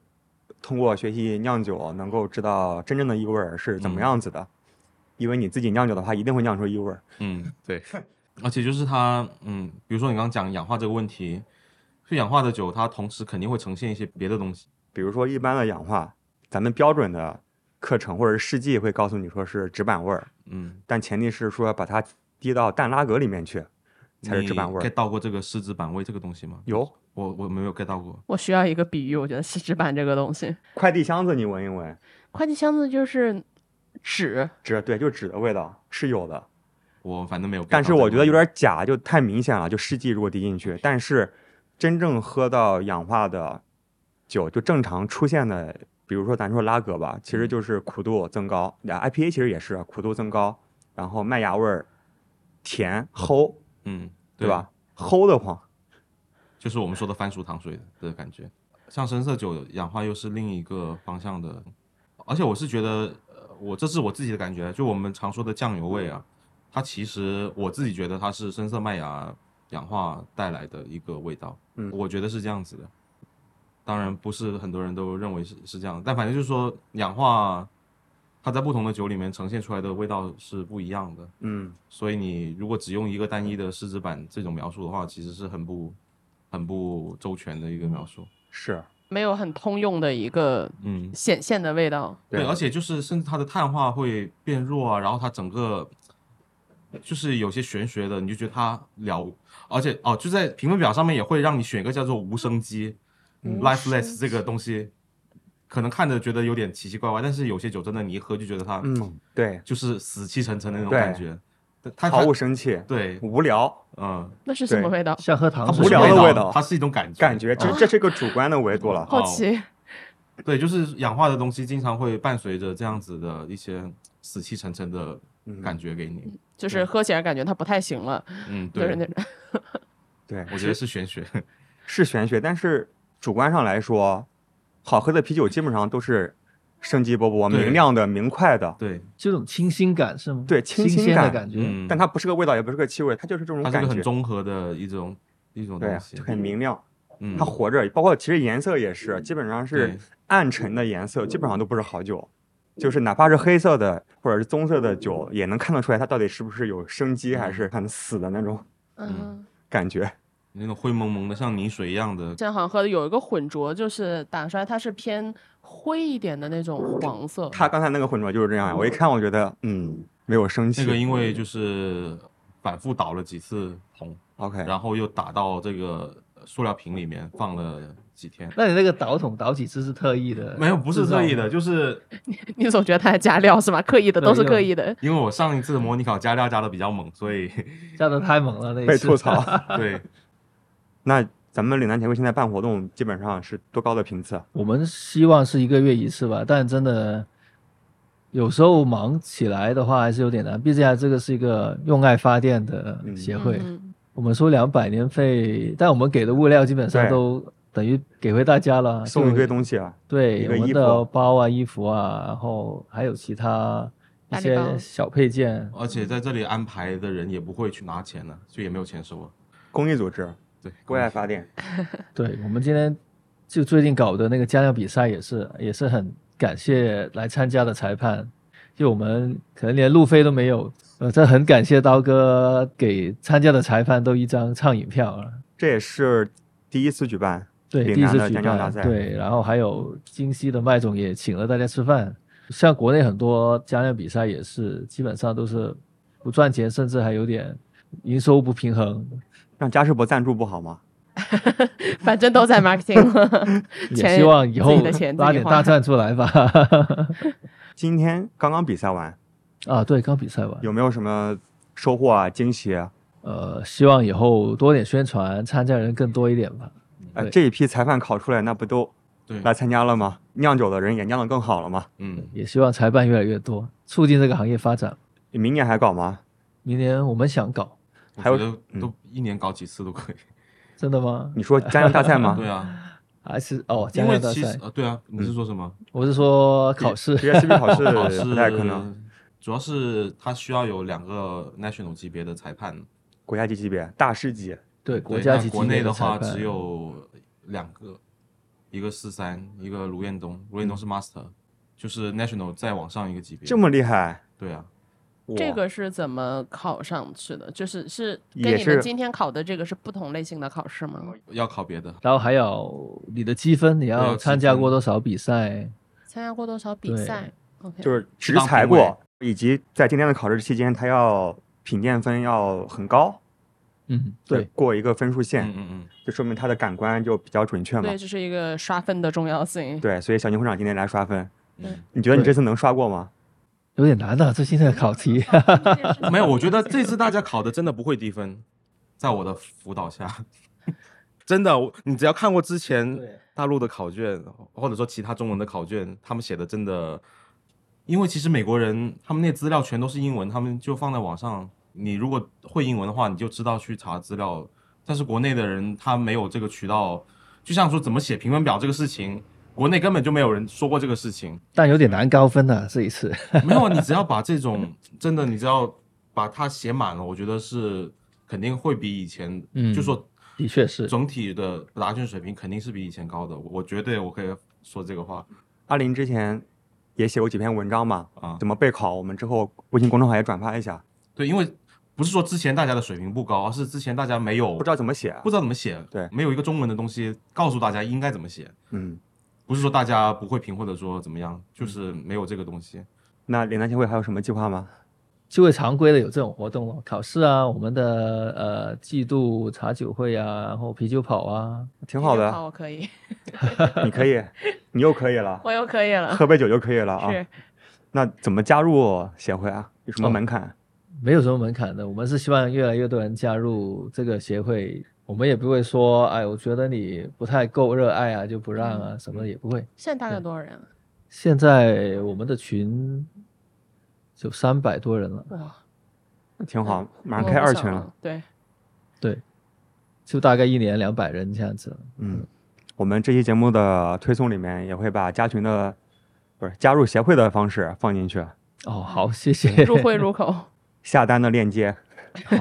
通过学习酿酒，能够知道真正的异味儿是怎么嗯样子的。因为你自己酿酒的话，一定会酿出异味儿。嗯，对。而且就是它，嗯，比如说你刚刚讲氧化这个问题，就氧化的酒，它同时肯定会呈现一些别的东西。比如说一般的氧化，咱们标准的课程或者是试剂会告诉你说是纸板味儿，嗯，但前提是说把它滴到淡拉格里面去，才是纸板味你 get。到过这个湿纸板味这个东西吗？有我我没有 get 到过。我需要一个比喻，我觉得湿纸板这个东西，快递箱子你闻一闻，快递箱子就是纸，纸对，就纸的味道是有的，我反正没有但是。我觉得有点假，就太明显了。就试剂如果滴进去，但是真正喝到氧化的酒，就正常出现的，比如说咱说拉格吧，其实就是苦度增高，IPA 其实也是苦度增高，然后麦芽味儿甜齁，嗯，对吧？齁的慌，就是我们说的番薯糖水的感觉。像深色酒氧化又是另一个方向的，而且我是觉得，呃，我这是我自己的感觉，就我们常说的酱油味啊，它其实我自己觉得它是深色麦芽氧化带来的一个味道，嗯我觉得是这样子的。当然不是很多人都认为是是这样，但反正就是说氧化，它在不同的酒里面呈现出来的味道是不一样的。嗯，所以你如果只用一个单一的试制版这种描述的话，其实是很不很不周全的一个描述。是没有很通用的一个嗯，显现的味道。对，而且就是甚至它的碳化会变弱啊，然后它整个就是有些玄学的，你就觉得它了，而且哦，就在评分表上面也会让你选一个叫做无声机嗯 （lifeless） 这个东西，可能看着觉得有点奇奇怪怪，但是有些酒真的你一喝就觉得它嗯，对，就是死气沉沉的那种感觉。它毫无生气，对，无聊嗯，那是什么味道？像喝糖无聊的味道它是一种感觉。感觉，这这是个主观的维度了。好奇，对，就是氧化的东西经常会伴随着这样子的一些死气沉沉的嗯感觉给你。就是喝起来感觉它不太行了，嗯，就是对，那种。对，我觉得是玄学。是玄学，但是主观上来说，好喝的啤酒基本上都是生机勃勃、明亮的、明快的，对，这种清新感是吗？对清新新感的感觉。嗯，但它不是个味道，也不是个气味，它就是这种感觉它是个很。综合的一种一种对东，西。就，很明亮，嗯，它活着，包括其实颜色也是，基本上是暗沉的颜色，基本上都不是好酒。就是哪怕是黑色的或者是棕色的酒，也能看得出来它到底是不是有生机，还是很死的那种嗯，感觉。那种灰蒙蒙的，像泥水一样的。现在好像喝的有一个混浊，就是打出来它是偏灰一点的那种黄色。它刚才那个混浊就是这样呀，我一看我觉得嗯没有生气。那个因为就是反复倒了几次红，OK，然后又打到这个塑料瓶里面放了几天。那你那个倒桶倒几次是特意的？没有，不是特意的，就是你 你总觉得它在加料是吧？刻意的，都是刻意的。因为我上一次模拟考加料加的比较猛，所以加的太猛了，那一次被吐槽。对，那咱们岭南协会现在办活动基本上是多高的频次？啊我们希望是一个月一次吧，但真的有时候忙起来的话还是有点难，毕竟啊这个是一个用爱发电的协会，嗯我们收两百年费，但我们给的物料基本上都等于给回大家了，送一就堆东西啊，对，一个衣我们的包啊、衣服啊，然后还有其他一些小配件。而且在这里安排的人也不会去拿钱的，所以也没有钱收啊。公益组织对，为爱发电。对我们今天就最近搞的那个加量比赛也是，也是很感谢来参加的裁判，就我们可能连路费都没有，呃，这很感谢刀哥给参加的裁判都一张畅饮票啊。这也是第一次举办，对，第一次举办，对，然后还有京西的麦总也请了大家吃饭。像国内很多加量比赛也是，基本上都是不赚钱，甚至还有点营收不平衡。让嘉士伯赞助不好吗？反正都在 marketing 也希望以后拉点大赞出来吧。今天刚刚比赛完，啊，对，刚比赛完，有没有什么收获啊、惊喜啊？呃，希望以后多点宣传，参加人更多一点吧。呃，这一批裁判考出来，那不都，来参加了吗？酿酒的人也酿得更好了吗？嗯，也希望裁判越来越多，促进这个行业发展。明年还搞吗？明年我们想搞，还有我觉得都一年搞几次都可以。真的吗？你说家乡大赛吗？对啊，还是哦，家因为酿大赛？其实呃，对啊，你是说什么？我是说考试。PSB 考试 考试不太可能，主要是它需要有两个 national 级别的裁判，国家级级别、大师级。对对国家级级那国内的话只有两个，一个四三，一个卢彦东，卢彦东是 master，就是 national 再往上一个级别。这么厉害，对啊，这个是怎么考上去的？就是是跟你们今天考的这个是不同类型的考试吗？要考别的。然后还有你的积分，你要参加过多少比赛？参加过多少比赛？OK，就是适只裁过，以及在今天的考试期间，他要品鉴分要很高，嗯，对，过一个分数线，嗯嗯嗯，就说明他的感官就比较准确嘛对，。这是一个刷分的重要性。对，所以小牛会长今天来刷分，嗯你觉得你这次能刷过吗？有点难的，这现在的考题。没有，我觉得这次大家考的真的不会低分，在我的辅导下，真的，我你只要看过之前大陆的考卷，或者说其他中文的考卷，他们写的真的，因为其实美国人他们那资料全都是英文，他们就放在网上，你如果会英文的话，你就知道去查资料。但是国内的人他没有这个渠道，就像说怎么写评分表这个事情，国内根本就没有人说过这个事情。但有点难高分的这一次。没有，你只要把这种真的，你只要把它写满了，我觉得是肯定会比以前，嗯就说的确是整体的答卷水平肯定是比以前高的。我绝对我可以说这个话阿林之前也写过几篇文章嘛，啊。怎么备考，我们之后微信公众号也转发一下，对，因为不是说之前大家的水平不高，而是之前大家没有不知道怎么写。不知道怎么写，对没有一个中文的东西告诉大家应该怎么写。嗯，不是说大家不会评或者说怎么样，就是没有这个东西。那岭南协会还有什么计划吗？就会常规的有这种活动了，考试啊，我们的呃季度茶酒会啊，然后啤酒跑啊，挺好的，好，我可以，你可以，你又可以了，我又可以了。喝杯酒就可以了啊。是，那怎么加入协会啊？有什么哦门槛？没有什么门槛的。我们是希望越来越多人加入这个协会，我们也不会说，哎，我觉得你不太够热爱啊，就不让啊，什么的也不会。现在大概多少人啊？现在我们的群就三百多人了，哇，那挺好，马上开二群了。。对，对，就大概一年两百人这样子。嗯，我们这期节目的推送里面也会把加群的，不是加入协会的方式放进去，哦，好，谢谢。入会入口。下单的链接。好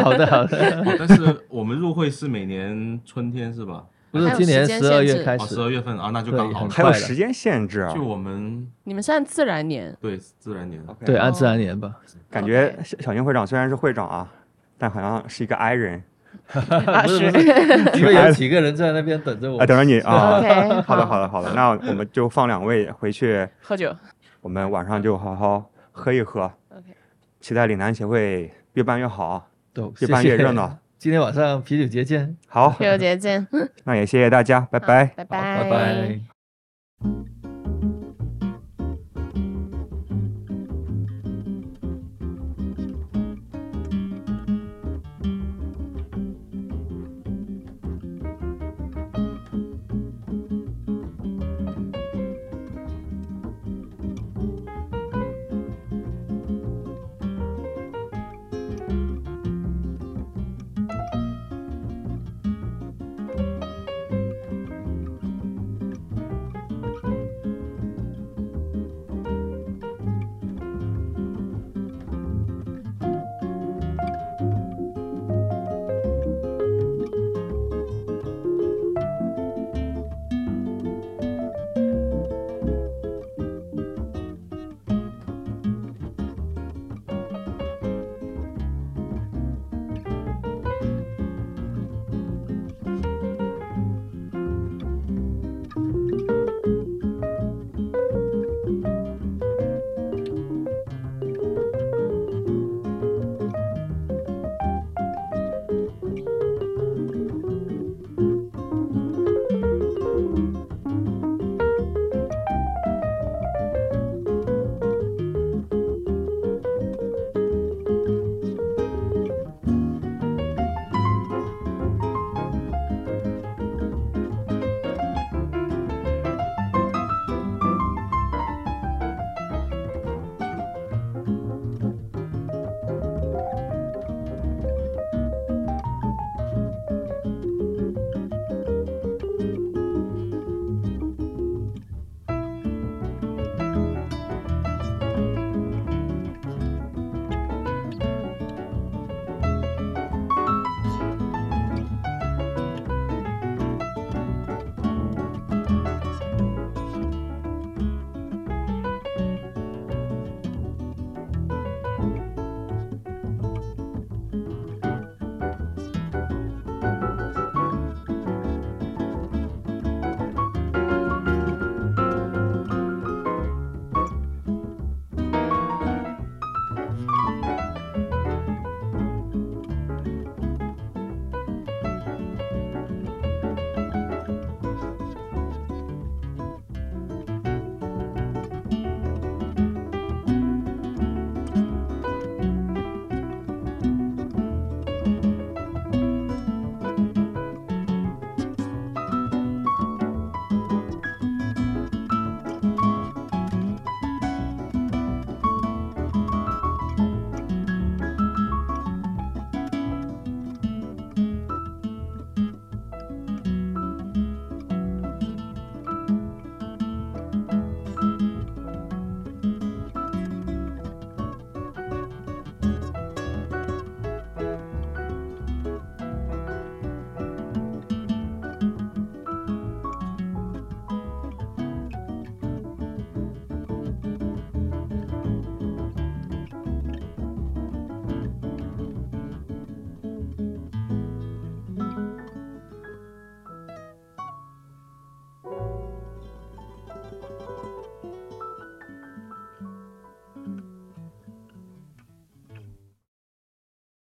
好的好的，哦但是我们入会是每年春天是吧？不是还有今年十二月开始。十，二月份啊，那就对刚好还有时间限制啊，就我们你们是按自然年，对自然年，OK。对，按哦。自然年吧。感觉小小英会长虽然是会长啊，但好像是一个 I 人。不是不是因为有几个人在那边等着我？啊，。等着你啊。OK，好的，好的，好的，那我们就放两位回去，喝酒。我们晚上就好好喝一喝，OK，期待岭南协会越办越好，都越办越热。闹谢谢。今天晚上啤酒节见，好，啤酒节见，那也谢谢大家，拜拜。拜拜拜拜。